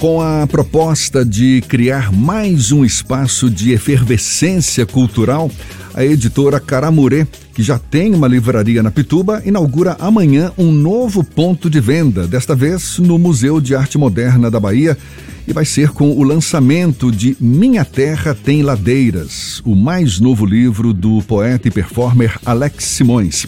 Com a proposta de criar mais um espaço de efervescência cultural, a editora Caramurê, que já tem uma livraria na Pituba, inaugura amanhã um novo ponto de venda, desta vez no Museu de Arte Moderna da Bahia, e vai ser com o lançamento de Minha Terra Tem Ladeiras, o mais novo livro do poeta e performer Alex Simões.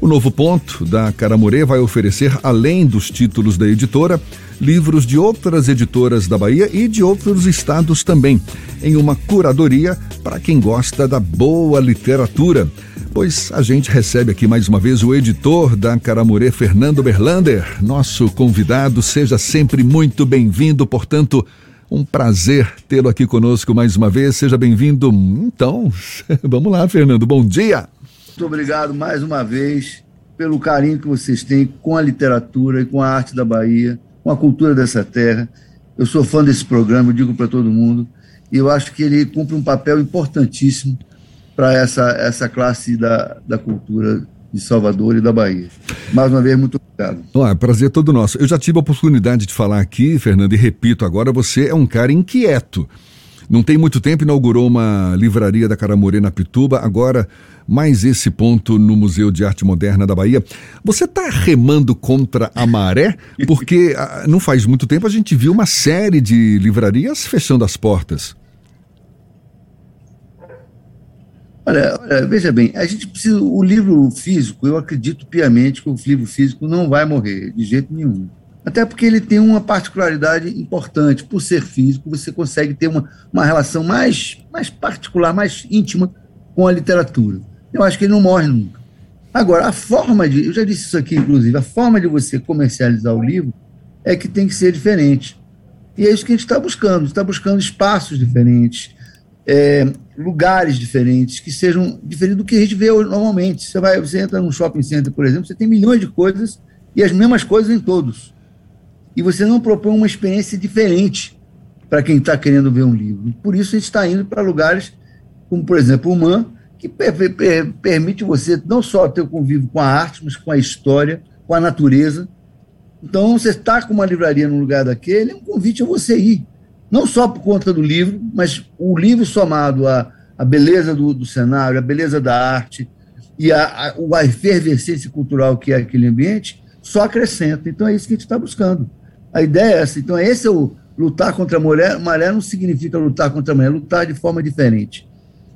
O novo ponto da Caramurê vai oferecer, além dos títulos da editora, livros de outras editoras da Bahia e de outros estados também, em uma curadoria para quem gosta da boa literatura. Pois a gente recebe aqui mais uma vez o editor da Caramurê, Fernando Berlander, nosso convidado. Seja sempre muito bem-vindo, portanto. Um prazer tê-lo aqui conosco mais uma vez. Seja bem-vindo. Então, vamos lá, Fernando. Bom dia. Muito obrigado mais uma vez pelo carinho que vocês têm com a literatura e com a arte da Bahia, com a cultura dessa terra. Eu sou fã desse programa, eu digo para todo mundo, e eu acho que ele cumpre um papel importantíssimo para essa, essa classe da, da cultura de Salvador e da Bahia. Mais uma vez, muito obrigado. Ah, prazer todo nosso. Eu já tive a oportunidade de falar aqui, Fernando, e repito agora, você é um cara inquieto. Não tem muito tempo inaugurou uma livraria da Caramorê na Pituba, agora mais esse ponto no Museu de Arte Moderna da Bahia. Você está remando contra a maré? Porque ah, não faz muito tempo a gente viu uma série de livrarias fechando as portas. Olha, olha, veja bem, a gente precisa. O livro físico, eu acredito piamente que o livro físico não vai morrer, de jeito nenhum. Até porque ele tem uma particularidade importante. Por ser físico, você consegue ter uma, uma relação mais, mais particular, mais íntima com a literatura. Eu acho que ele não morre nunca. Agora, a forma de. Eu já disse isso aqui, inclusive, a forma de você comercializar o livro é que tem que ser diferente. E é isso que a gente está buscando. está buscando espaços diferentes, é, lugares diferentes, que sejam diferentes do que a gente vê normalmente. Você, vai, você entra num shopping center, por exemplo, você tem milhões de coisas e as mesmas coisas em todos e você não propõe uma experiência diferente para quem está querendo ver um livro. Por isso, a gente está indo para lugares como, por exemplo, o MAN, que per per permite você não só ter o convívio com a arte, mas com a história, com a natureza. Então, você está com uma livraria no lugar daquele, é um convite a você ir. Não só por conta do livro, mas o livro somado à, à beleza do, do cenário, à beleza da arte e a, a, a efervescência cultural que é aquele ambiente, só acrescenta. Então, é isso que a gente está buscando. A ideia é essa. Então, esse é o lutar contra a maré. Maré não significa lutar contra a maré, é lutar de forma diferente.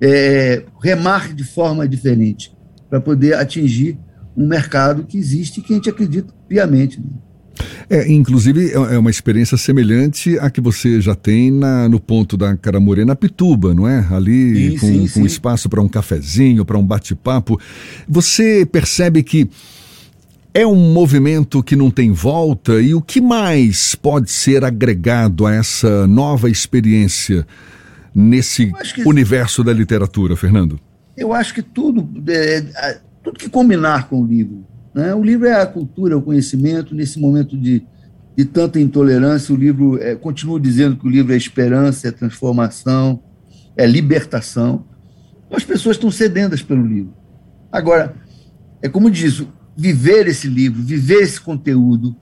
É, remar de forma diferente, para poder atingir um mercado que existe e que a gente acredita piamente. Né? É, inclusive, é, é uma experiência semelhante à que você já tem na, no ponto da Caramurê, na Pituba, não é? Ali sim, com, sim, com sim. espaço para um cafezinho, para um bate-papo. Você percebe que é um movimento que não tem volta e o que mais pode ser agregado a essa nova experiência nesse que, universo da literatura, Fernando? Eu acho que tudo, é, tudo que combinar com o livro. Né? O livro é a cultura, é o conhecimento. Nesse momento de, de tanta intolerância, o livro, é, continuo dizendo que o livro é esperança, é transformação, é libertação. As pessoas estão sedendas pelo livro. Agora, é como diz, viver esse livro, viver esse conteúdo,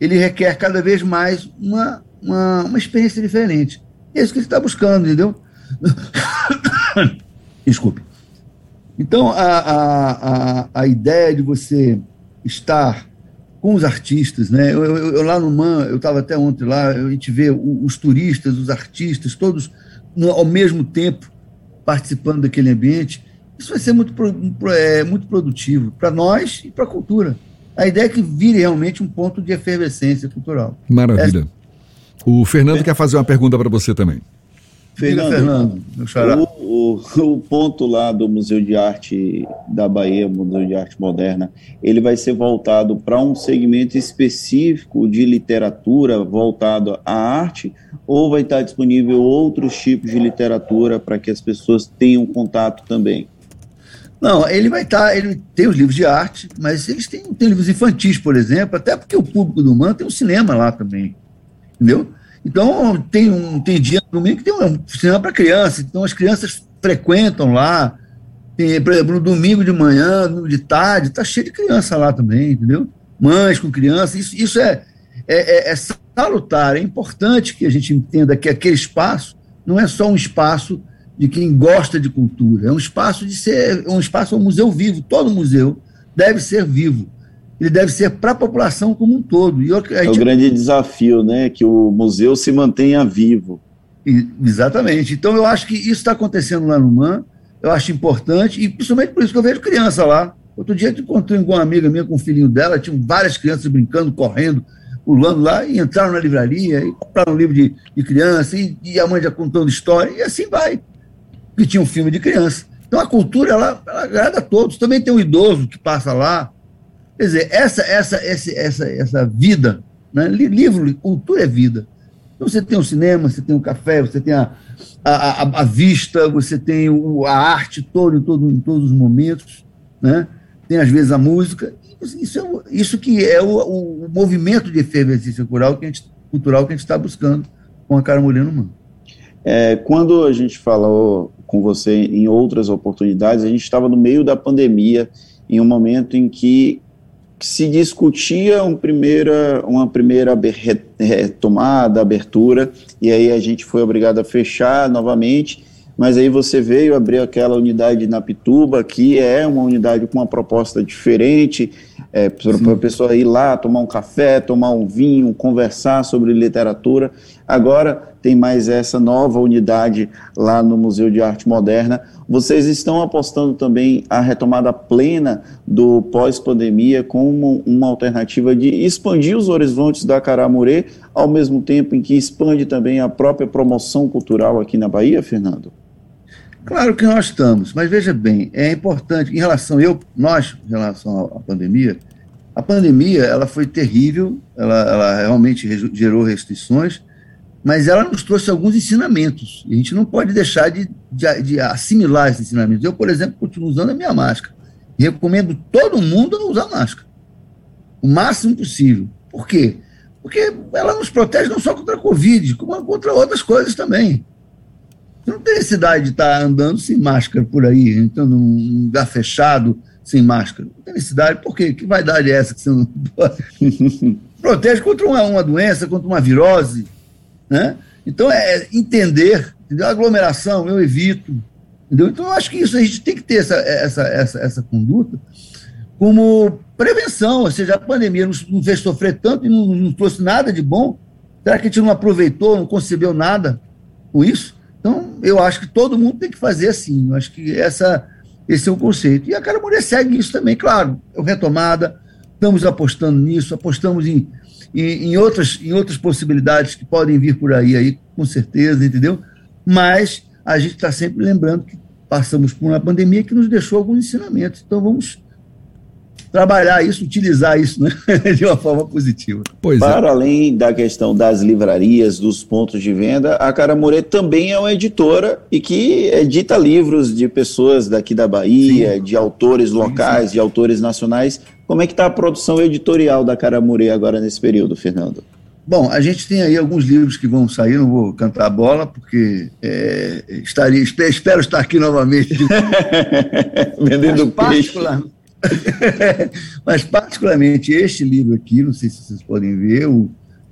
ele requer cada vez mais uma, uma, uma experiência diferente. É isso que ele está buscando, entendeu? Desculpe. Então, a, a, a, a, ideia de você estar com os artistas, né? Eu, eu, eu lá no MAN, eu estava até ontem lá, a gente vê os turistas, os artistas, todos no, ao mesmo tempo participando daquele ambiente. Isso vai ser muito, é, muito produtivo para nós e para a cultura. A ideia é que vire realmente um ponto de efervescência cultural. Maravilha. É... O Fernando é. quer fazer uma pergunta para você também. Fernando, Fernando o, o, o, ponto lá do Museu de Arte da Bahia, Museu de Arte Moderna, ele vai ser voltado para um segmento específico de literatura voltado à arte, ou vai estar disponível outros tipos de literatura para que as pessoas tenham contato também? Não, ele vai estar, tá, ele tem os livros de arte, mas eles têm, têm livros infantis, por exemplo, até porque o público do MAN tem um cinema lá também, entendeu? Então, tem, um, tem dia no domingo que tem um cinema para criança, então as crianças frequentam lá, tem, por exemplo, no domingo de manhã, no de tarde, está cheio de criança lá também, entendeu? Mães com crianças, isso, isso é, é, é, é salutar. É importante que a gente entenda que aquele espaço não é só um espaço de quem gosta de cultura, é um espaço de ser um espaço, um museu vivo. Todo museu deve ser vivo. Ele deve ser para a população como um todo. E eu, gente... É o grande desafio, né? Que o museu se mantenha vivo. E, exatamente. Então eu acho que isso está acontecendo lá no MAN. Eu acho importante, e principalmente por isso que eu vejo criança lá. Outro dia eu encontrei com uma amiga minha com o filhinho dela, tinham várias crianças brincando, correndo, pulando lá, e entraram na livraria, e compraram um livro de, de criança, e, e, a mãe já contando história, e assim vai. E tinha um filme de criança. Então a cultura, ela, ela agrada a todos. Também tem um idoso que passa lá. Quer dizer, essa, essa, essa, essa, essa vida, né? livro, cultura é vida. Então você tem o cinema, você tem o café, você tem a, a, a, a vista, você tem o, a arte em, todo, em todos os momentos, né? tem às vezes a música. Isso, é, isso que é o, o, movimento de efervescência cultural que a gente que está buscando com a Cara Moreno Mano. É, quando a gente falou com você em outras oportunidades, a gente estava no meio da pandemia, em um momento em que se discutia um primeira, uma primeira retomada, abertura, e aí a gente foi obrigado a fechar novamente, mas aí você veio abrir aquela unidade na Pituba, que é uma unidade com uma proposta diferente, é, para a pessoa ir lá tomar um café, tomar um vinho, conversar sobre literatura. Agora tem mais essa nova unidade lá no Museu de Arte Moderna. Vocês estão apostando também a retomada plena do pós-pandemia como uma alternativa de expandir os horizontes da Caramurê, ao mesmo tempo em que expande também a própria promoção cultural aqui na Bahia, Fernando? Claro que nós estamos, mas veja bem, é importante, em relação, eu, nós, em relação à pandemia, a pandemia, ela foi terrível, ela, ela realmente gerou restrições, mas ela nos trouxe alguns ensinamentos, e a gente não pode deixar de, de, de assimilar esses ensinamentos. Eu, por exemplo, continuo usando a minha máscara, recomendo todo mundo a usar máscara, o máximo possível. Por quê? Porque ela nos protege não só contra a Covid, como contra outras coisas também. Você não tem necessidade de estar andando sem máscara por aí, entrando num lugar fechado sem máscara. Não tem necessidade, por quê? Que vaidade é essa que você não? Protege contra uma, uma doença, contra uma virose. Né? Então, é entender, entendeu? Aglomeração eu evito. Entendeu? Então, eu acho que isso a gente tem que ter essa, essa, essa, essa conduta como prevenção, ou seja, a pandemia nos, nos fez sofrer tanto e não, não trouxe nada de bom. Será que a gente não aproveitou, não concebeu nada com isso? Então, eu acho que todo mundo tem que fazer assim. Eu acho que essa, esse é o conceito. E a Cara Mulher segue isso também, claro. É retomada, estamos apostando nisso, apostamos em, em, em, outras, em outras possibilidades que podem vir por aí, aí, com certeza, entendeu? Mas a gente está sempre lembrando que passamos por uma pandemia que nos deixou alguns ensinamentos. Então, vamos trabalhar isso, utilizar isso né, de uma forma positiva. Pois é. Para é. além da questão das livrarias, dos pontos de venda, a Caramurê também é uma editora e que edita livros de pessoas daqui da Bahia, sim. de autores locais, sim, sim. de autores nacionais. Como é que está a produção editorial da Caramurê agora nesse período, Fernando? Bom, a gente tem aí alguns livros que vão sair, não vou cantar a bola, porque é, estaria, espero estar aqui novamente. Vendendo peixe. Mas, particularmente, este livro aqui, não sei se vocês podem ver, o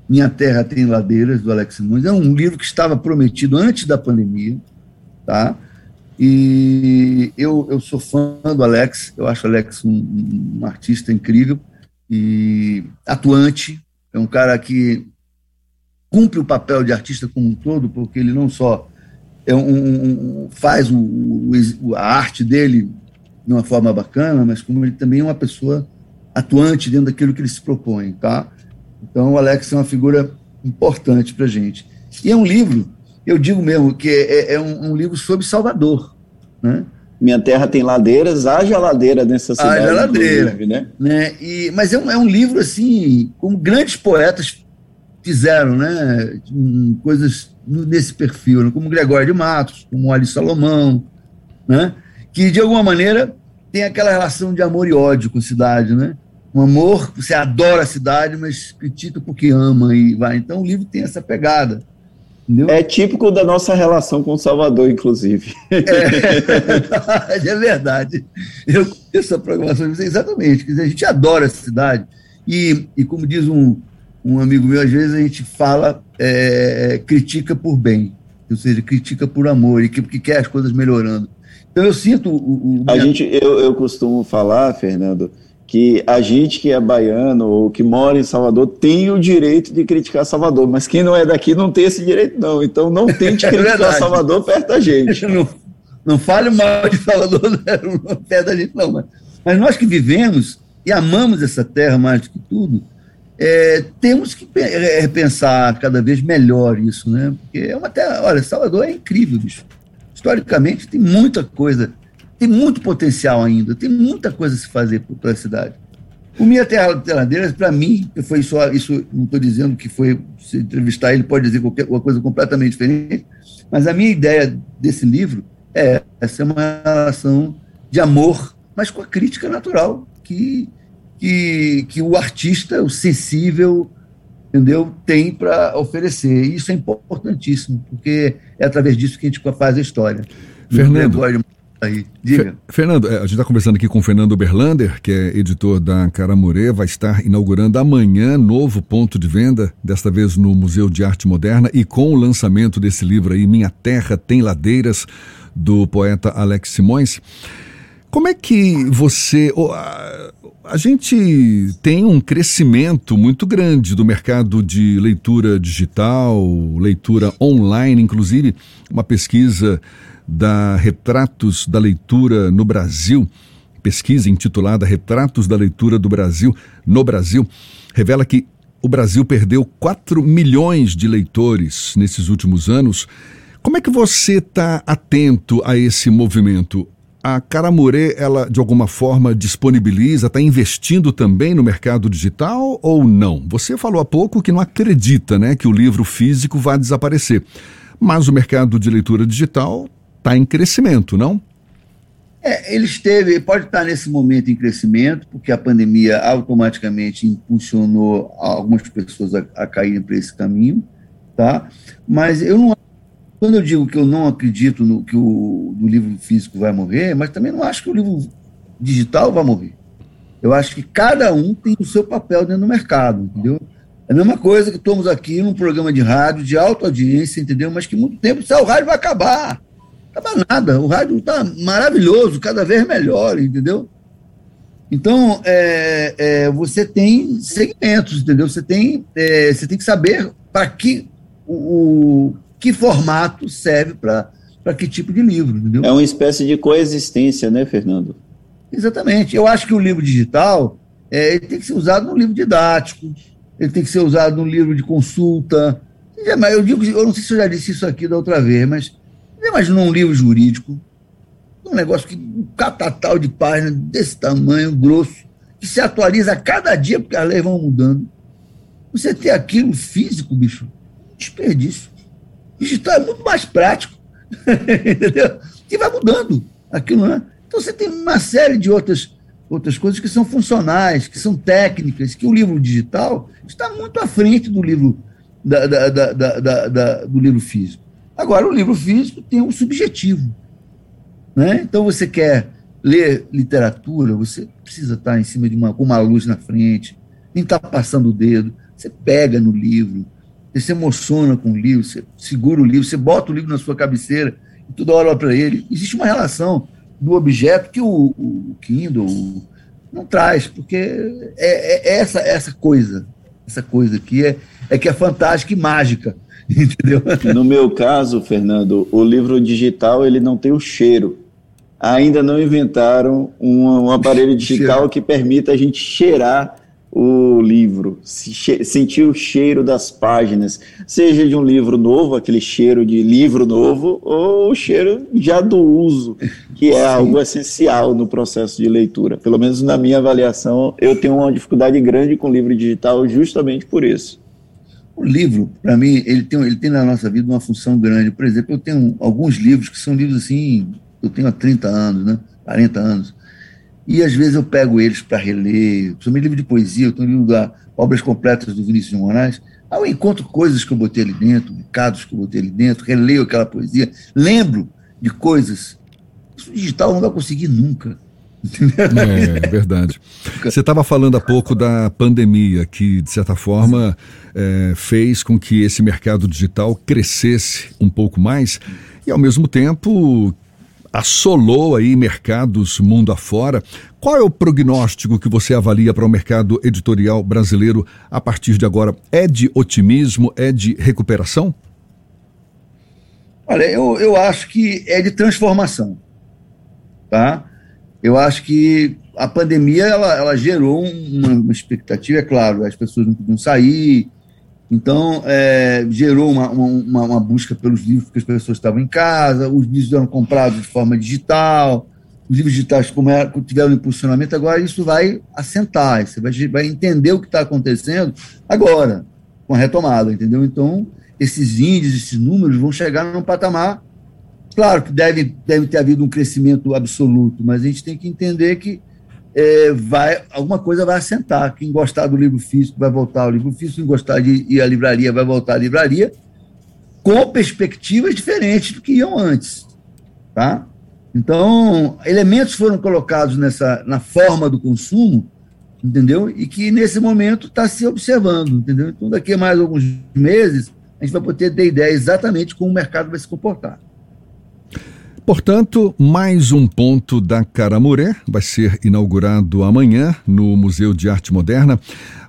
Minha Terra Tem Ladeiras, do Alex Nunes, é um livro que estava prometido antes da pandemia, tá? E eu, eu sou fã do Alex, eu acho o Alex um, um artista incrível e atuante, é um cara que cumpre o papel de artista como um todo, porque ele não só é um, um faz o, o, a arte dele de uma forma bacana, mas como ele também é uma pessoa atuante dentro daquilo que ele se propõe, tá? Então, o Alex é uma figura importante para a gente. E é um livro, eu digo mesmo, que é, é um, um, livro sobre Salvador, né? Minha terra tem ladeiras, haja ladeira nessa cidade. Haja ladeira, né? né? E, mas é um, é um livro, assim, como grandes poetas fizeram, né? Coisas nesse perfil, né? como Gregório de Matos, como Ali Salomão, né? Que, de alguma maneira, tem aquela relação de amor e ódio com a cidade, né? Um amor, você adora a cidade, mas critica porque ama e vai. Então o livro tem essa pegada. Entendeu? É típico da nossa relação com Salvador, inclusive. É, é verdade. Eu conheço a programação exatamente. Quer dizer, a gente adora a cidade. E, e como diz um, um amigo meu, às vezes a gente fala, é, critica por bem, ou seja, critica por amor e que, que quer as coisas melhorando. Então eu sinto o. o a gente, eu, eu costumo falar, Fernando, que a gente que é baiano ou que mora em Salvador tem o direito de criticar Salvador, mas quem não é daqui não tem esse direito, não. Então não tente é criticar Salvador perto da gente. Não, não fale mal de Salvador perto da gente, não. Mas, mas nós que vivemos e amamos essa terra mais do que tudo, é, temos que repensar cada vez melhor isso, né? Porque é uma terra. Olha, Salvador é incrível, bicho. Historicamente, tem muita coisa tem muito potencial ainda, tem muita coisa a se fazer para a cidade. O Minha Terra Teladeiras, para mim, foi só isso, não estou dizendo que foi, se entrevistar ele pode dizer qualquer coisa completamente diferente, mas a minha ideia desse livro é essa é uma relação de amor, mas com a crítica natural que, que, que o artista, o sensível, entendeu, tem para oferecer. E isso é importantíssimo, porque é através disso que a gente faz a história. Fernando, Aí, diga. Fernando, é, a gente está conversando aqui com o Fernando Berlander, que é editor da Caramurê, vai estar inaugurando amanhã novo ponto de venda, desta vez no Museu de Arte Moderna, e com o lançamento desse livro aí, Minha Terra Tem Ladeiras, do poeta Alex Simões. Como é que você. A gente tem um crescimento muito grande do mercado de leitura digital, leitura online, inclusive uma pesquisa da Retratos da Leitura no Brasil, pesquisa intitulada Retratos da Leitura do Brasil no Brasil, revela que o Brasil perdeu 4 milhões de leitores nesses últimos anos. Como é que você está atento a esse movimento? A Caramurê, ela de alguma forma disponibiliza, está investindo também no mercado digital ou não? Você falou há pouco que não acredita né, que o livro físico vai desaparecer. Mas o mercado de leitura digital está em crescimento, não? É, ele esteve, pode estar nesse momento em crescimento, porque a pandemia automaticamente impulsionou algumas pessoas a, a caírem para esse caminho, tá? Mas eu não, quando eu digo que eu não acredito no que o livro físico vai morrer, mas também não acho que o livro digital vai morrer. Eu acho que cada um tem o seu papel dentro do mercado, entendeu? É a mesma coisa que estamos aqui num programa de rádio de alta audiência, entendeu? Mas que muito tempo, o rádio vai acabar. Estava nada. O rádio está maravilhoso, cada vez melhor, entendeu? Então, é, é, você tem segmentos, entendeu? Você tem, é, você tem que saber para que o, que formato serve para que tipo de livro, entendeu? É uma espécie de coexistência, né, Fernando? Exatamente. Eu acho que o livro digital é, tem que ser usado no livro didático, ele tem que ser usado no livro de consulta. Eu digo, eu não sei se eu já disse isso aqui da outra vez, mas imagina um livro jurídico, um negócio que um catatal de páginas desse tamanho, grosso, que se atualiza a cada dia, porque as leis vão mudando. Você ter aquilo físico, bicho, desperdício. Digital é muito mais prático. Entendeu? E vai mudando aquilo, né? Então você tem uma série de outras, outras coisas que são funcionais, que são técnicas, que o livro digital está muito à frente do livro, da, da, da do livro físico. Agora, o livro físico tem um subjetivo. Né? Então, você quer ler literatura, você precisa estar em cima de uma, com uma luz na frente, nem estar tá passando o dedo. Você pega no livro, você se emociona com o livro, você segura o livro, você bota o livro na sua cabeceira e toda hora olha para ele. Existe uma relação do objeto que o, o Kindle não traz, porque é, é, essa, essa coisa, essa coisa aqui é, é que é fantástica e mágica. Entendeu? No meu caso, Fernando, o livro digital ele não tem o cheiro. Ainda não inventaram um, um aparelho digital que permita a gente cheirar o livro, sentir o cheiro das páginas, seja de um livro novo, aquele cheiro de livro novo, ou o cheiro já do uso, que é algo essencial no processo de leitura. Pelo menos na minha avaliação, eu tenho uma dificuldade grande com livro digital justamente por isso. O livro, para mim, ele tem, ele tem na nossa vida uma função grande. Por exemplo, eu tenho alguns livros que são livros assim, eu tenho há 30 anos, né? 40 anos. E às vezes eu pego eles para reler, principalmente livro de poesia, eu tenho um livro da Obras Completas do Vinícius de Moraes. Aí eu encontro coisas que eu botei ali dentro, recados que eu botei ali dentro, releio aquela poesia, lembro de coisas. Isso digital não vai conseguir nunca. É, verdade. Você estava falando há pouco da pandemia, que, de certa forma, é, fez com que esse mercado digital crescesse um pouco mais e, ao mesmo tempo, assolou aí mercados mundo afora. Qual é o prognóstico que você avalia para o mercado editorial brasileiro a partir de agora? É de otimismo? É de recuperação? Olha, eu, eu acho que é de transformação. Tá? Eu acho que a pandemia ela, ela gerou uma, uma expectativa, é claro, as pessoas não podiam sair, então é, gerou uma, uma, uma, busca pelos livros porque as pessoas estavam em casa, os livros eram comprados de forma digital, os livros digitais como era, tiveram impulsionamento, agora isso vai assentar, você vai, vai entender o que está acontecendo agora, com a retomada, entendeu? Então, esses índices, esses números vão chegar num patamar. Claro que deve, deve ter havido um crescimento absoluto, mas a gente tem que entender que é, vai, alguma coisa vai assentar. Quem gostar do livro físico vai voltar ao livro físico, quem gostar de ir à livraria vai voltar à livraria, com perspectivas diferentes do que iam antes. Tá? Então, elementos foram colocados nessa, na forma do consumo, entendeu? E que nesse momento está se observando, entendeu? Então, daqui a mais alguns meses, a gente vai poder ter ideia exatamente como o mercado vai se comportar. Portanto, mais um ponto da Caramuré vai ser inaugurado amanhã no Museu de Arte Moderna.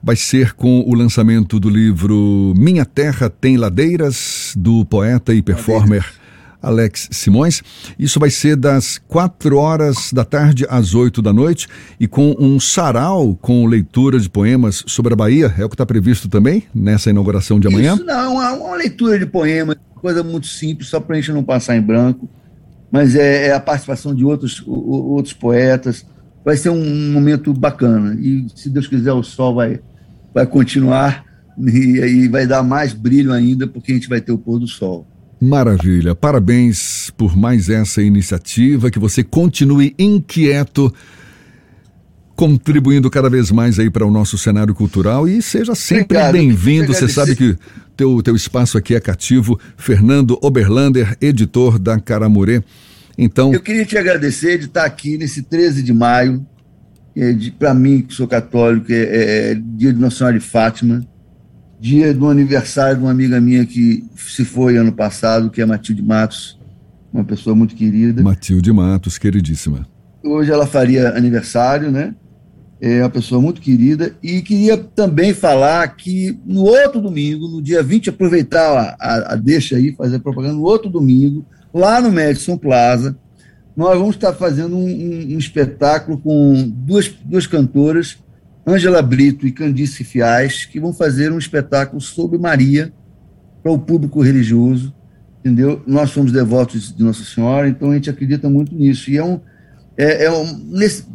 Vai ser com o lançamento do livro Minha Terra Tem Ladeiras, do poeta e performer Alex Simões. Isso vai ser das quatro horas da tarde às oito da noite e com um sarau com leitura de poemas sobre a Bahia. É o que está previsto também nessa inauguração de amanhã? Isso não, uma, uma leitura de poemas, coisa muito simples, só para a gente não passar em branco. Mas é, é a participação de outros, outros poetas. Vai ser um momento bacana. E, se Deus quiser, o sol vai, vai continuar e aí vai dar mais brilho ainda, porque a gente vai ter o pôr do sol. Maravilha. Parabéns por mais essa iniciativa, que você continue inquieto, contribuindo cada vez mais aí para o nosso cenário cultural e seja sempre bem-vindo. Você sabe que teu teu espaço aqui é cativo. Fernando Oberlander, editor da Caramurê. Então, eu queria te agradecer de estar aqui nesse 13 de maio, é, para mim que sou católico, é, é, é dia de Nossa Senhora de Fátima dia do aniversário de uma amiga minha que se foi ano passado, que é Matilde Matos, uma pessoa muito querida. Matilde Matos, queridíssima. Hoje ela faria aniversário, né? É uma pessoa muito querida. E queria também falar que no outro domingo, no dia 20, aproveitar a, a, a deixa aí, fazer propaganda, no outro domingo, lá no Madison Plaza, nós vamos estar fazendo um, um, um espetáculo com duas, duas cantoras Ângela Brito e Candice Fiais, que vão fazer um espetáculo sobre Maria para o público religioso, entendeu? Nós somos devotos de Nossa Senhora, então a gente acredita muito nisso. E é um, é, é um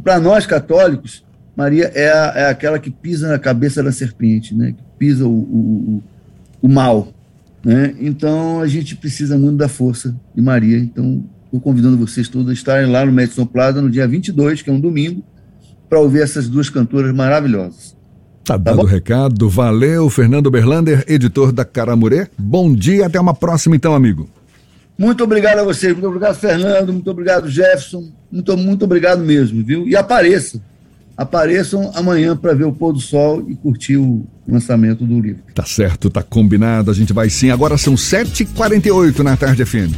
para nós católicos, Maria é, a, é, aquela que pisa na cabeça da serpente, né? Que pisa o, o, o mal, né? Então a gente precisa muito da força de Maria. Então estou convidando vocês todos a estarem lá no Madison Plaza no dia 22, que é um domingo para ouvir essas duas cantoras maravilhosas. Tá, tá dado o recado. Valeu, Fernando Berlander, editor da Caramurê. Bom dia, até uma próxima então, amigo. Muito obrigado a vocês, muito obrigado, Fernando, muito obrigado, Jefferson, muito, muito obrigado mesmo, viu? E apareçam, apareçam amanhã para ver o pôr do sol e curtir o lançamento do livro. Tá certo, tá combinado, a gente vai sim. Agora são 7h48 na tarde, FM.